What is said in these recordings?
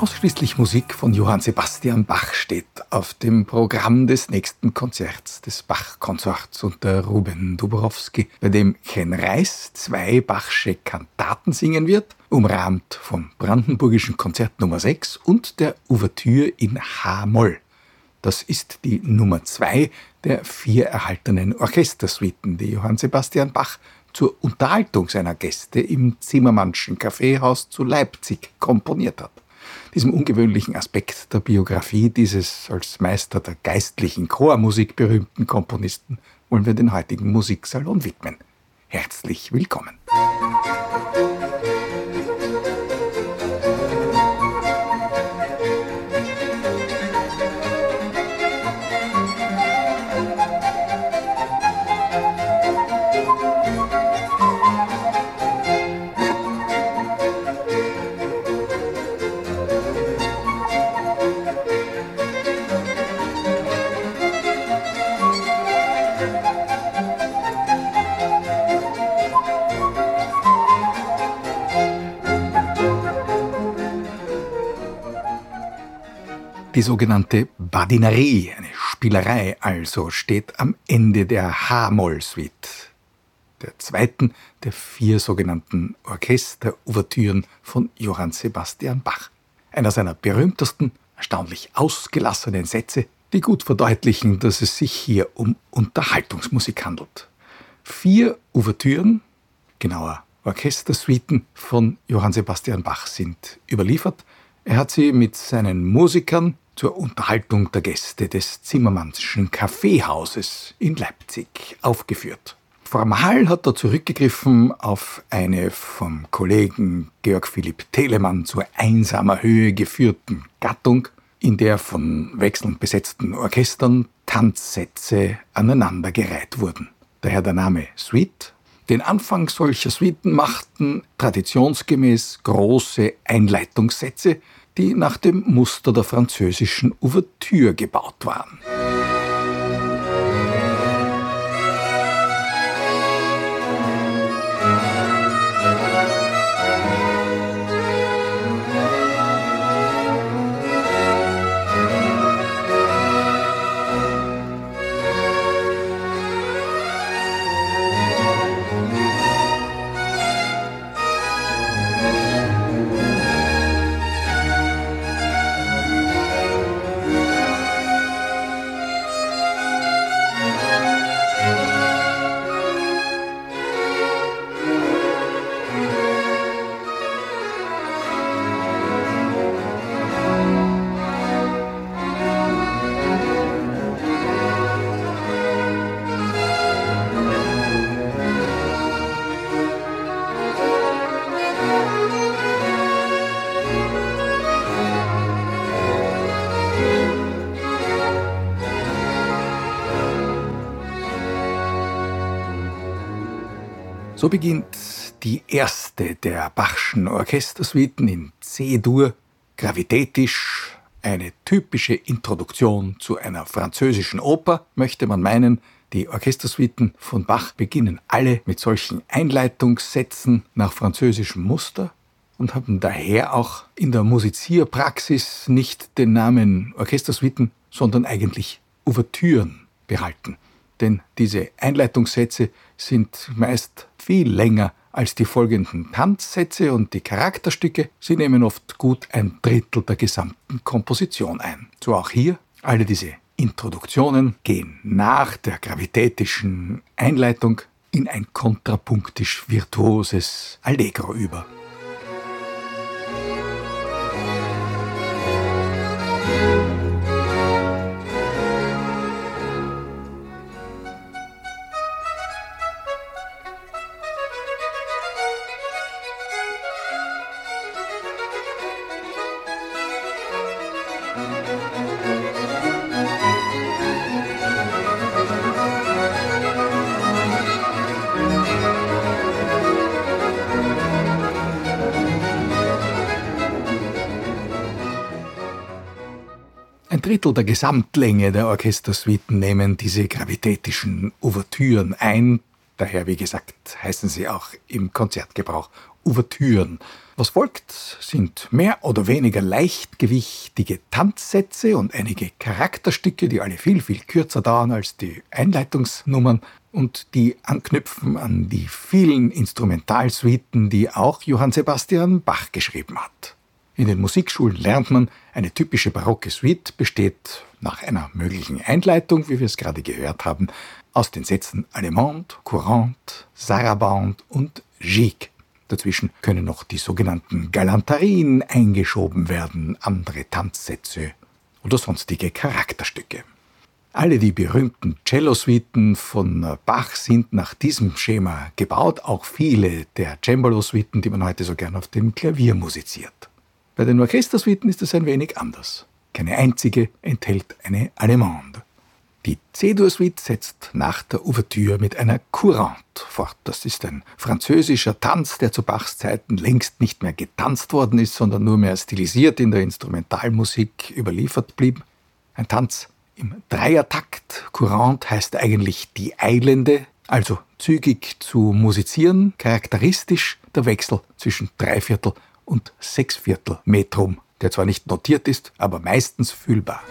Ausschließlich Musik von Johann Sebastian Bach steht auf dem Programm des nächsten Konzerts des Bach-Konsorts unter Ruben Duborowski, bei dem Ken Reis zwei Bachsche Kantaten singen wird, umrahmt vom Brandenburgischen Konzert Nummer 6 und der Ouvertüre in H-Moll. Das ist die Nummer 2 der vier erhaltenen Orchestersuiten, die Johann Sebastian Bach zur Unterhaltung seiner Gäste im Zimmermannschen Kaffeehaus zu Leipzig komponiert hat. Diesem ungewöhnlichen Aspekt der Biografie dieses als Meister der geistlichen Chormusik berühmten Komponisten wollen wir den heutigen Musiksalon widmen. Herzlich willkommen. Die sogenannte Badinerie, eine Spielerei also, steht am Ende der H-Moll-Suite, der zweiten der vier sogenannten Orchester-Ouvertüren von Johann Sebastian Bach. Einer seiner berühmtesten, erstaunlich ausgelassenen Sätze, die gut verdeutlichen, dass es sich hier um Unterhaltungsmusik handelt. Vier Ouvertüren, genauer Orchestersuiten von Johann Sebastian Bach sind überliefert. Er hat sie mit seinen Musikern zur Unterhaltung der Gäste des Zimmermannschen Kaffeehauses in Leipzig aufgeführt. Formal hat er zurückgegriffen auf eine vom Kollegen Georg Philipp Telemann zur einsamer Höhe geführten Gattung, in der von wechselnd besetzten Orchestern Tanzsätze aneinandergereiht wurden. Daher der Name Suite. Den Anfang solcher Suiten machten traditionsgemäß große Einleitungssätze, die nach dem Muster der französischen Ouvertüre gebaut waren. So beginnt die erste der Bachschen Orchestersuiten in C-Dur, gravitätisch, eine typische Introduktion zu einer französischen Oper, möchte man meinen. Die Orchestersuiten von Bach beginnen alle mit solchen Einleitungssätzen nach französischem Muster und haben daher auch in der Musizierpraxis nicht den Namen Orchestersuiten, sondern eigentlich Ouvertüren behalten. Denn diese Einleitungssätze sind meist viel länger als die folgenden Tanzsätze und die Charakterstücke. Sie nehmen oft gut ein Drittel der gesamten Komposition ein. So auch hier. Alle diese Introduktionen gehen nach der gravitätischen Einleitung in ein kontrapunktisch virtuoses Allegro über. Drittel der Gesamtlänge der Orchestersuiten nehmen diese gravitätischen Ouvertüren ein. Daher, wie gesagt, heißen sie auch im Konzertgebrauch Ouvertüren. Was folgt, sind mehr oder weniger leichtgewichtige Tanzsätze und einige Charakterstücke, die alle viel, viel kürzer dauern als die Einleitungsnummern und die anknüpfen an die vielen Instrumentalsuiten, die auch Johann Sebastian Bach geschrieben hat. In den Musikschulen lernt man, eine typische barocke Suite besteht nach einer möglichen Einleitung, wie wir es gerade gehört haben, aus den Sätzen Allemande, Courante, Sarabande und Gigue. Dazwischen können noch die sogenannten Galanterien eingeschoben werden, andere Tanzsätze oder sonstige Charakterstücke. Alle die berühmten Cello-Suiten von Bach sind nach diesem Schema gebaut, auch viele der Cembalo-Suiten, die man heute so gern auf dem Klavier musiziert. Bei den Orchestersuiten ist es ein wenig anders. Keine einzige enthält eine Allemande. Die C-Dur-Suite setzt nach der Ouvertüre mit einer Courante fort. Das ist ein französischer Tanz, der zu Bachs Zeiten längst nicht mehr getanzt worden ist, sondern nur mehr stilisiert in der Instrumentalmusik überliefert blieb. Ein Tanz im Dreiertakt. Courante heißt eigentlich die Eilende, also zügig zu musizieren, charakteristisch der Wechsel zwischen Dreiviertel und Sechsviertel Metrum, der zwar nicht notiert ist, aber meistens fühlbar.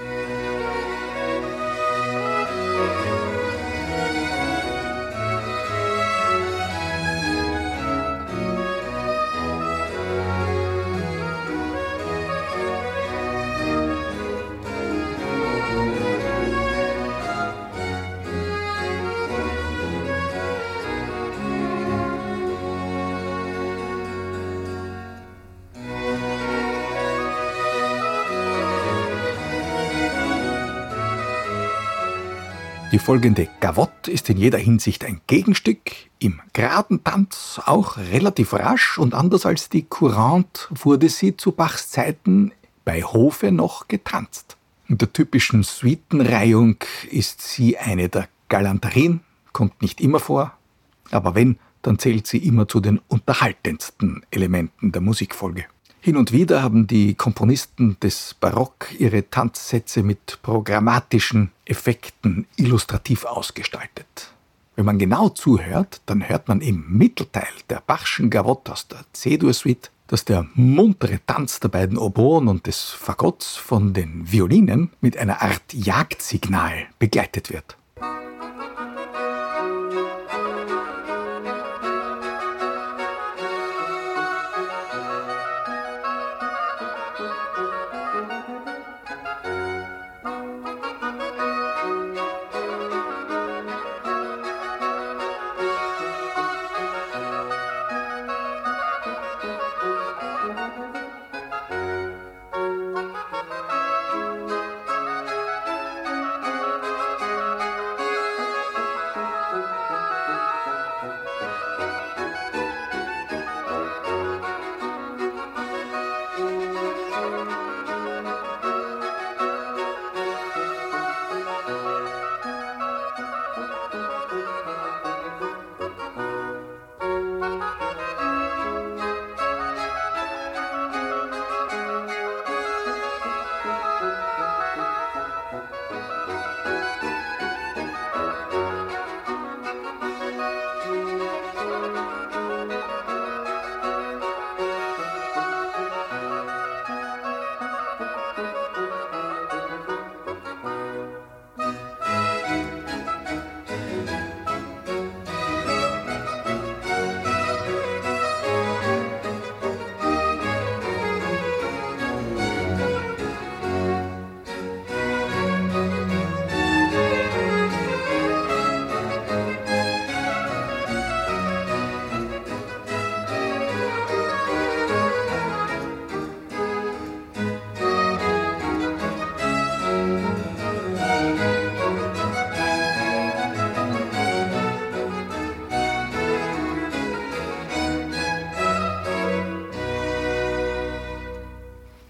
Die folgende Gavotte ist in jeder Hinsicht ein Gegenstück, im geraden Tanz auch relativ rasch und anders als die Courante wurde sie zu Bachs Zeiten bei Hofe noch getanzt. In der typischen Suitenreihung ist sie eine der Galanterien, kommt nicht immer vor, aber wenn, dann zählt sie immer zu den unterhaltendsten Elementen der Musikfolge. Hin und wieder haben die Komponisten des Barock ihre Tanzsätze mit programmatischen Effekten illustrativ ausgestaltet. Wenn man genau zuhört, dann hört man im Mittelteil der Bachschen Gavotte aus der C-Dur-Suite, dass der muntere Tanz der beiden Oboen und des Fagotts von den Violinen mit einer Art Jagdsignal begleitet wird.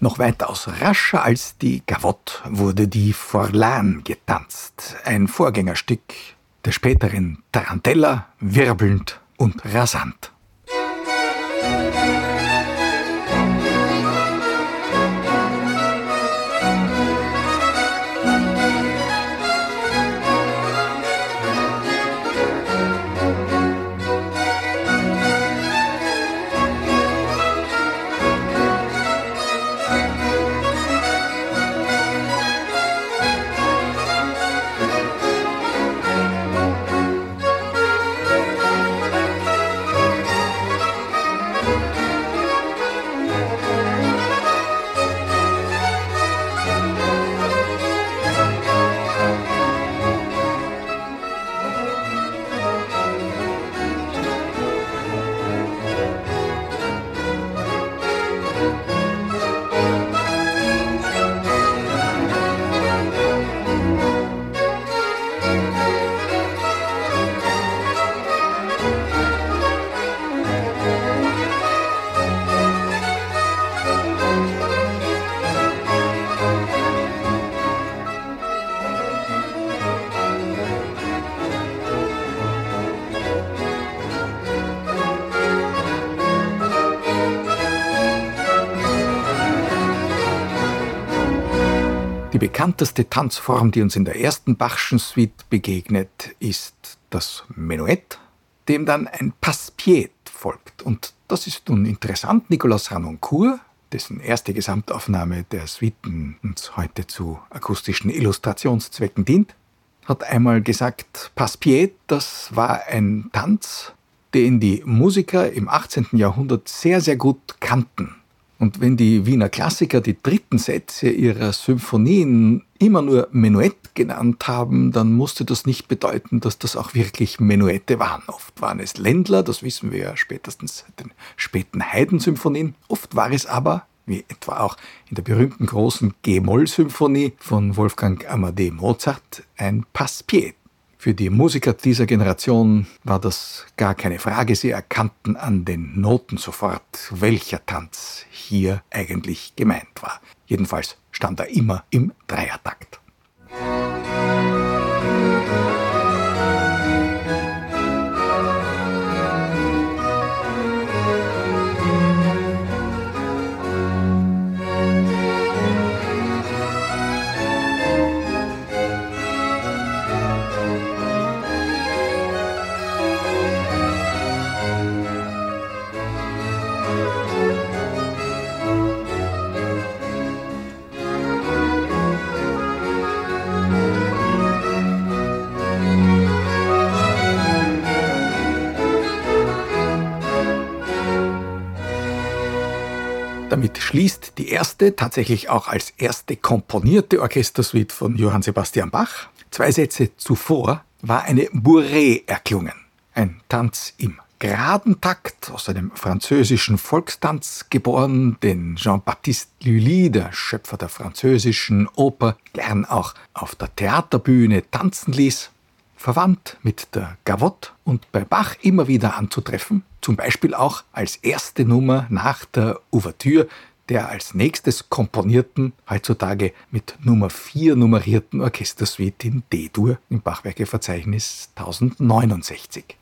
Noch weitaus rascher als die Gavotte wurde die Forlan getanzt, ein Vorgängerstück der späteren Tarantella, wirbelnd und rasant. Bekannteste Tanzform, die uns in der ersten Bachschen Suite begegnet, ist das Menuett, dem dann ein Passepied folgt. Und das ist nun interessant. Nicolas Ranoncourt, dessen erste Gesamtaufnahme der Suiten uns heute zu akustischen Illustrationszwecken dient, hat einmal gesagt, Passepied, das war ein Tanz, den die Musiker im 18. Jahrhundert sehr, sehr gut kannten. Und wenn die Wiener Klassiker die dritten Sätze ihrer Symphonien immer nur Menuett genannt haben, dann musste das nicht bedeuten, dass das auch wirklich Menuette waren. Oft waren es Ländler, das wissen wir ja spätestens seit den späten Haydn-Symphonien. Oft war es aber, wie etwa auch in der berühmten großen G-Moll-Symphonie von Wolfgang Amadee Mozart, ein Passepied. Für die Musiker dieser Generation war das gar keine Frage. Sie erkannten an den Noten sofort, welcher Tanz hier eigentlich gemeint war. Jedenfalls stand er immer im Dreiertakt. Damit schließt die erste, tatsächlich auch als erste komponierte Orchestersuite von Johann Sebastian Bach. Zwei Sätze zuvor war eine Bourrée erklungen. Ein Tanz im geraden Takt aus einem französischen Volkstanz geboren, den Jean-Baptiste Lully, der Schöpfer der französischen Oper, gern auch auf der Theaterbühne tanzen ließ verwandt mit der Gavotte und bei Bach immer wieder anzutreffen, zum Beispiel auch als erste Nummer nach der Ouvertüre der als nächstes komponierten, heutzutage mit Nummer 4 nummerierten Orchestersuite in D-Dur im Bachwerkeverzeichnis 1069.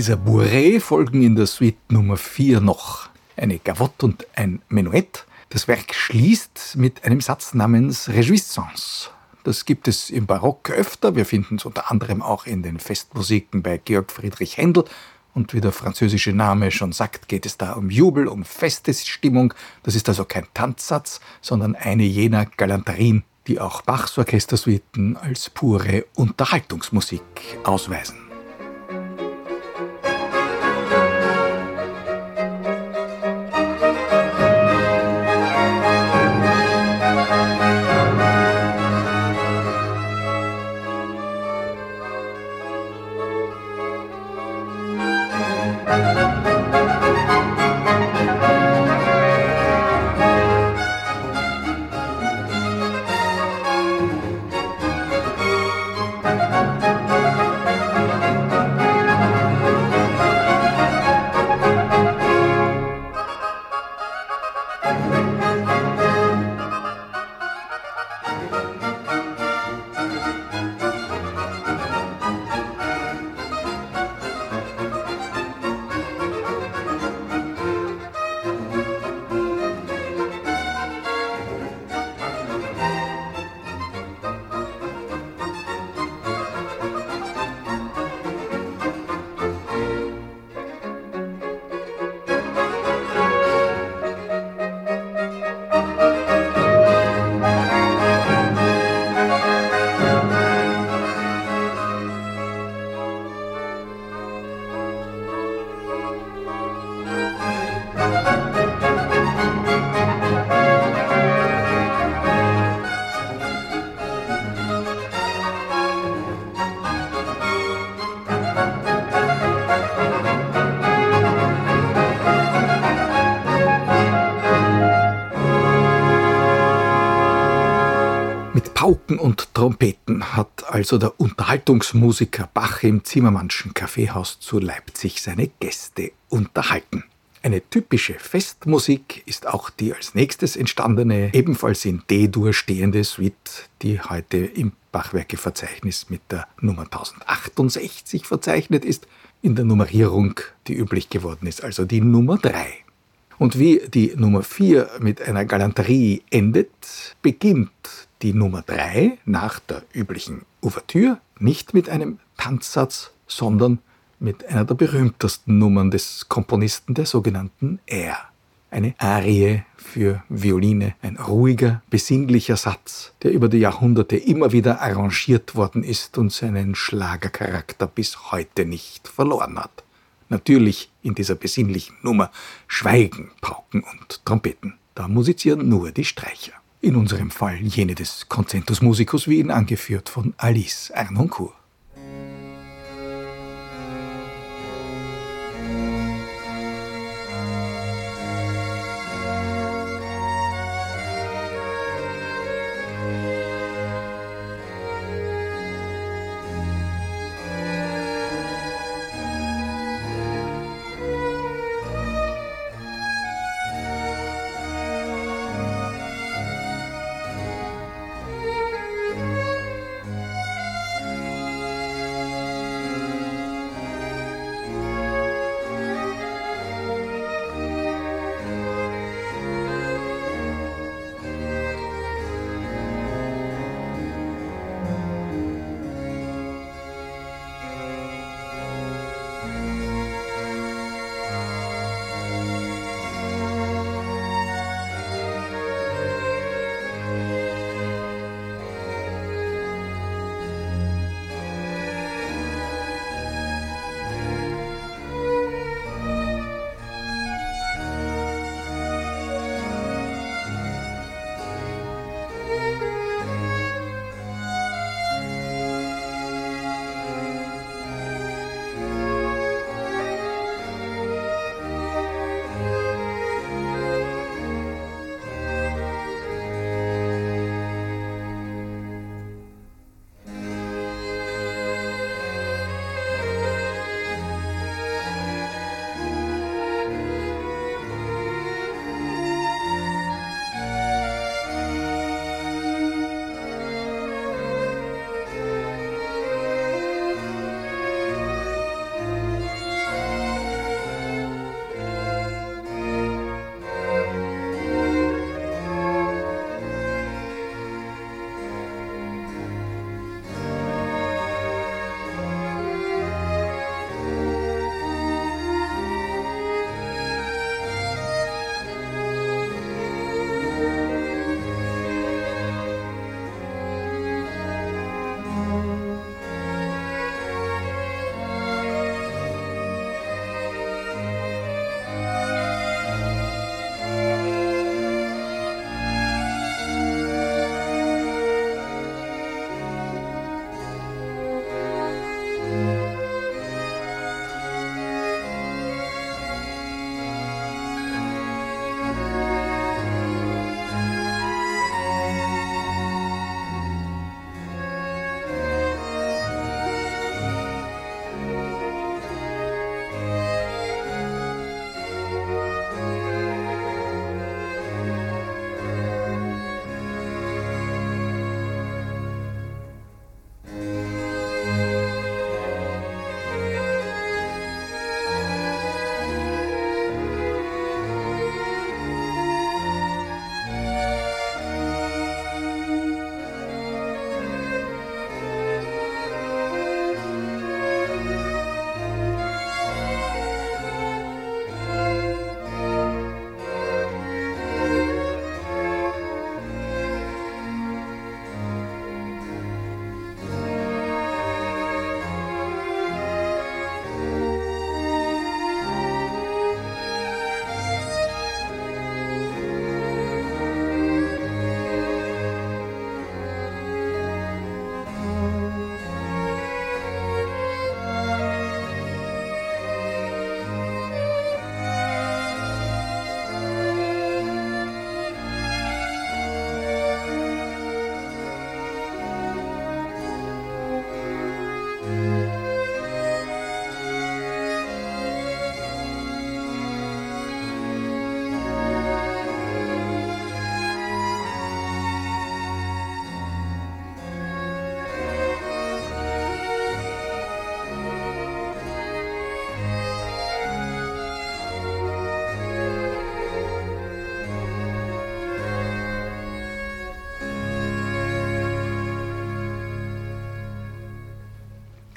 Dieser Bourrée folgen in der Suite Nummer 4 noch eine Gavotte und ein Menuett, Das Werk schließt mit einem Satz namens Réjouissance. Das gibt es im Barock öfter. Wir finden es unter anderem auch in den Festmusiken bei Georg Friedrich Händel. Und wie der französische Name schon sagt, geht es da um Jubel, um Festesstimmung. Das ist also kein Tanzsatz, sondern eine jener Galanterien, die auch Bachs Orchestersuiten als pure Unterhaltungsmusik ausweisen. Pauken und Trompeten hat also der Unterhaltungsmusiker Bach im Zimmermannschen Kaffeehaus zu Leipzig seine Gäste unterhalten. Eine typische Festmusik ist auch die als nächstes entstandene, ebenfalls in D-Dur stehende Suite, die heute im Bachwerkeverzeichnis mit der Nummer 1068 verzeichnet ist, in der Nummerierung, die üblich geworden ist, also die Nummer 3. Und wie die Nummer 4 mit einer Galanterie endet, beginnt die Nummer 3 nach der üblichen Ouvertüre nicht mit einem Tanzsatz, sondern mit einer der berühmtesten Nummern des Komponisten, der sogenannten R. Eine Arie für Violine, ein ruhiger, besinnlicher Satz, der über die Jahrhunderte immer wieder arrangiert worden ist und seinen Schlagercharakter bis heute nicht verloren hat. Natürlich in dieser besinnlichen Nummer schweigen Pauken und Trompeten. Da musizieren nur die Streicher. In unserem Fall jene des Concentus Musicus Wien, angeführt von Alice Arnoncourt.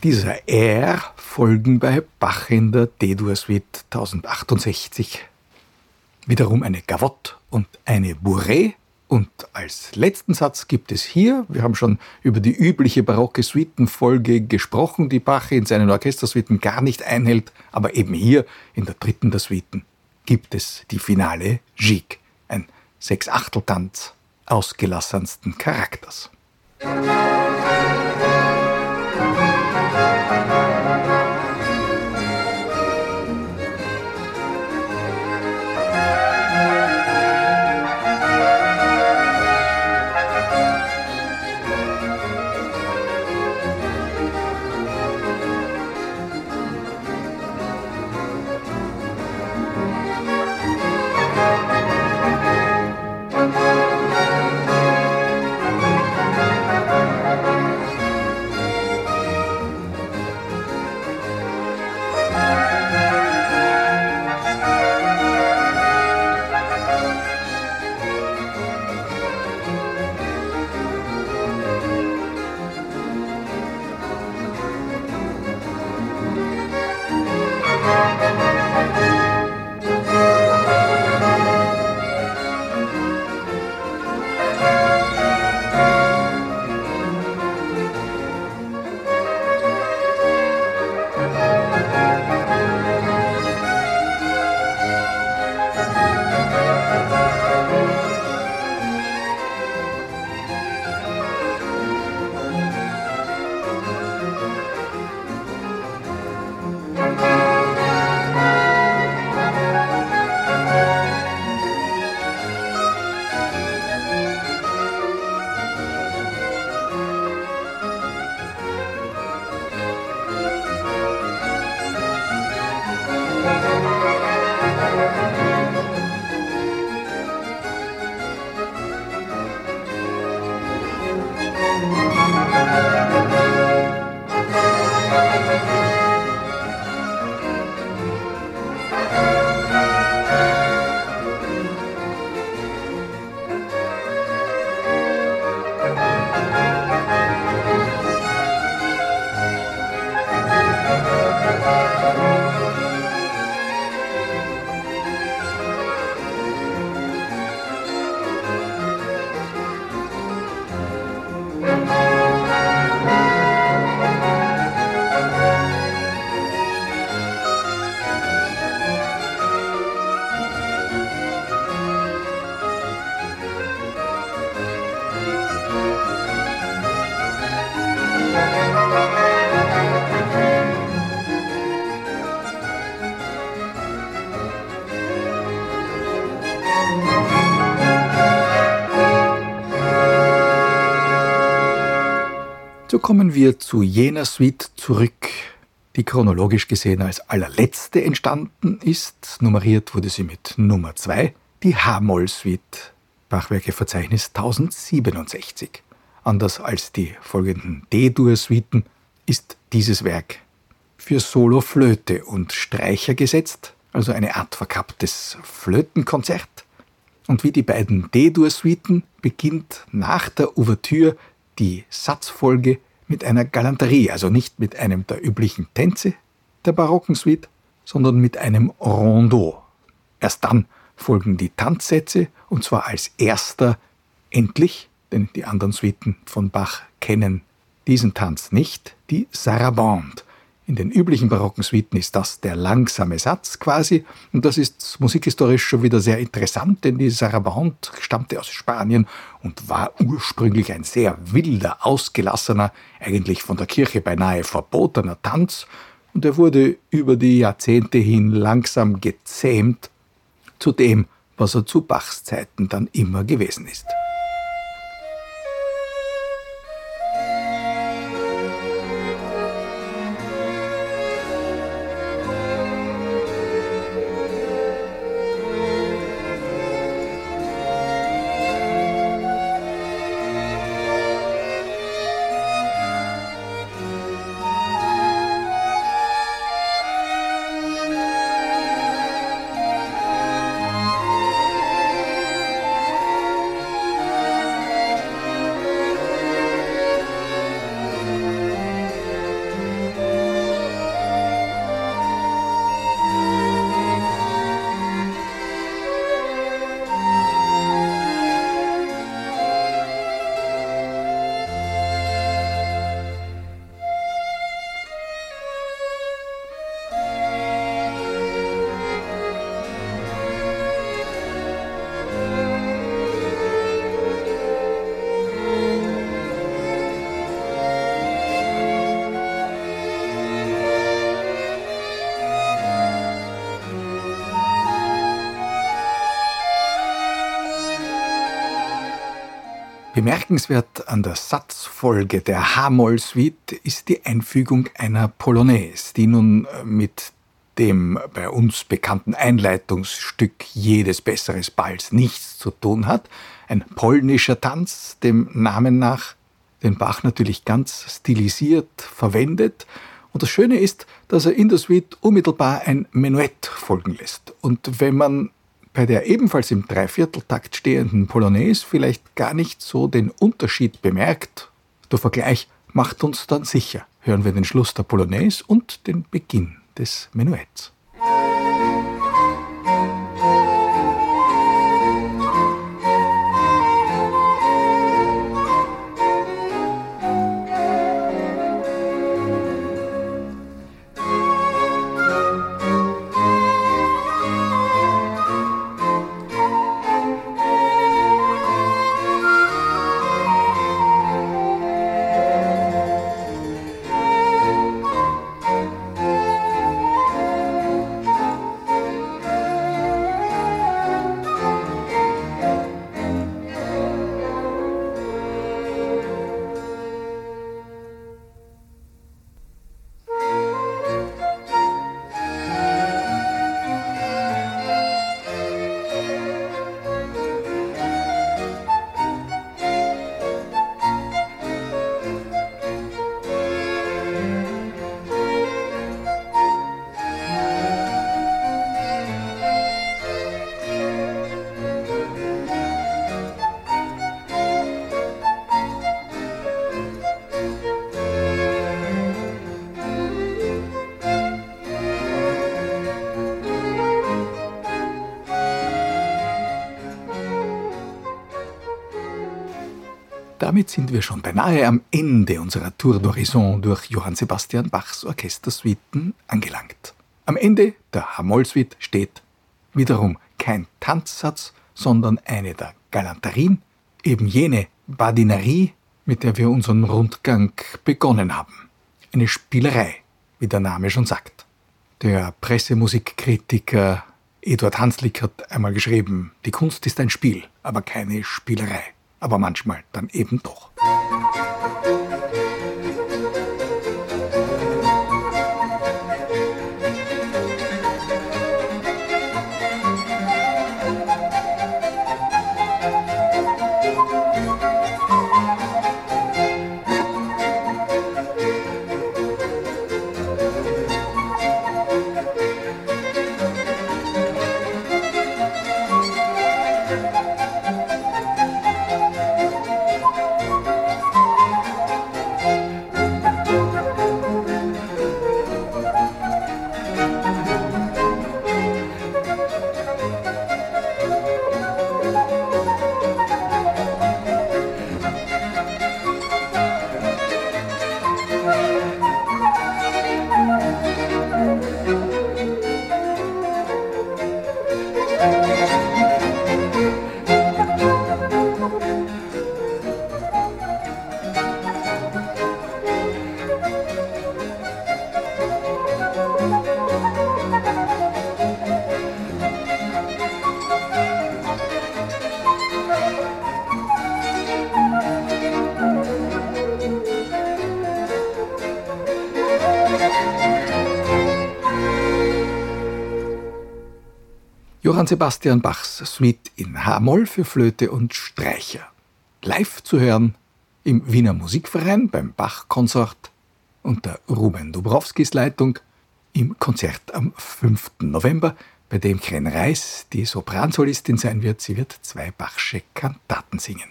Dieser R folgen bei Bach in der D-Dur Suite 1068 wiederum eine Gavotte und eine Bourrée. Und als letzten Satz gibt es hier, wir haben schon über die übliche barocke Suitenfolge gesprochen, die Bach in seinen Orchestersuiten gar nicht einhält, aber eben hier in der dritten der Suiten gibt es die finale Gigue, ein Sechsachteltanz ausgelassensten Charakters. Musik So kommen wir zu jener Suite zurück, die chronologisch gesehen als allerletzte entstanden ist. Nummeriert wurde sie mit Nummer 2, die H-Moll-Suite, Bachwerkeverzeichnis 1067. Anders als die folgenden D-Dur-Suiten ist dieses Werk für Solo, Flöte und Streicher gesetzt, also eine Art verkapptes Flötenkonzert. Und wie die beiden D-Dur-Suiten beginnt nach der Ouvertüre die Satzfolge mit einer Galanterie, also nicht mit einem der üblichen Tänze der barocken Suite, sondern mit einem Rondeau. Erst dann folgen die Tanzsätze und zwar als erster endlich, denn die anderen Suiten von Bach kennen diesen Tanz nicht, die Sarabande, in den üblichen barocken Suiten ist das der langsame Satz quasi. Und das ist musikhistorisch schon wieder sehr interessant, denn die Sarabande stammte aus Spanien und war ursprünglich ein sehr wilder, ausgelassener, eigentlich von der Kirche beinahe verbotener Tanz. Und er wurde über die Jahrzehnte hin langsam gezähmt zu dem, was er zu Bachs Zeiten dann immer gewesen ist. Bemerkenswert an der Satzfolge der H-Moll-Suite ist die Einfügung einer Polonaise, die nun mit dem bei uns bekannten Einleitungsstück jedes besseres Balls nichts zu tun hat. Ein polnischer Tanz, dem Namen nach, den Bach natürlich ganz stilisiert verwendet. Und das Schöne ist, dass er in der Suite unmittelbar ein Menuett folgen lässt. Und wenn man bei der ebenfalls im Dreivierteltakt stehenden Polonaise vielleicht gar nicht so den Unterschied bemerkt, der Vergleich macht uns dann sicher. Hören wir den Schluss der Polonaise und den Beginn des Menuetts. Damit sind wir schon beinahe am Ende unserer Tour d'Horizon durch Johann Sebastian Bachs Orchestersuiten angelangt. Am Ende der H-Moll-Suite steht wiederum kein Tanzsatz, sondern eine der Galanterien, eben jene Badinerie, mit der wir unseren Rundgang begonnen haben. Eine Spielerei, wie der Name schon sagt. Der Pressemusikkritiker Eduard Hanslick hat einmal geschrieben, die Kunst ist ein Spiel, aber keine Spielerei aber manchmal dann eben doch. Johann Sebastian Bachs Suite in H-Moll für Flöte und Streicher. Live zu hören im Wiener Musikverein beim Bach-Konsort unter Ruben Dubrowskis Leitung im Konzert am 5. November, bei dem Kren Reis die Sopransolistin sein wird. Sie wird zwei Bachsche Kantaten singen.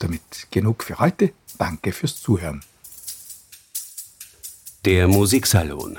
Damit genug für heute. Danke fürs Zuhören. Der Musiksalon